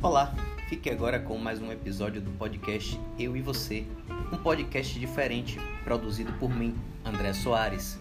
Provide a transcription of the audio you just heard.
Olá, fique agora com mais um episódio do podcast Eu e Você, um podcast diferente produzido por mim, André Soares.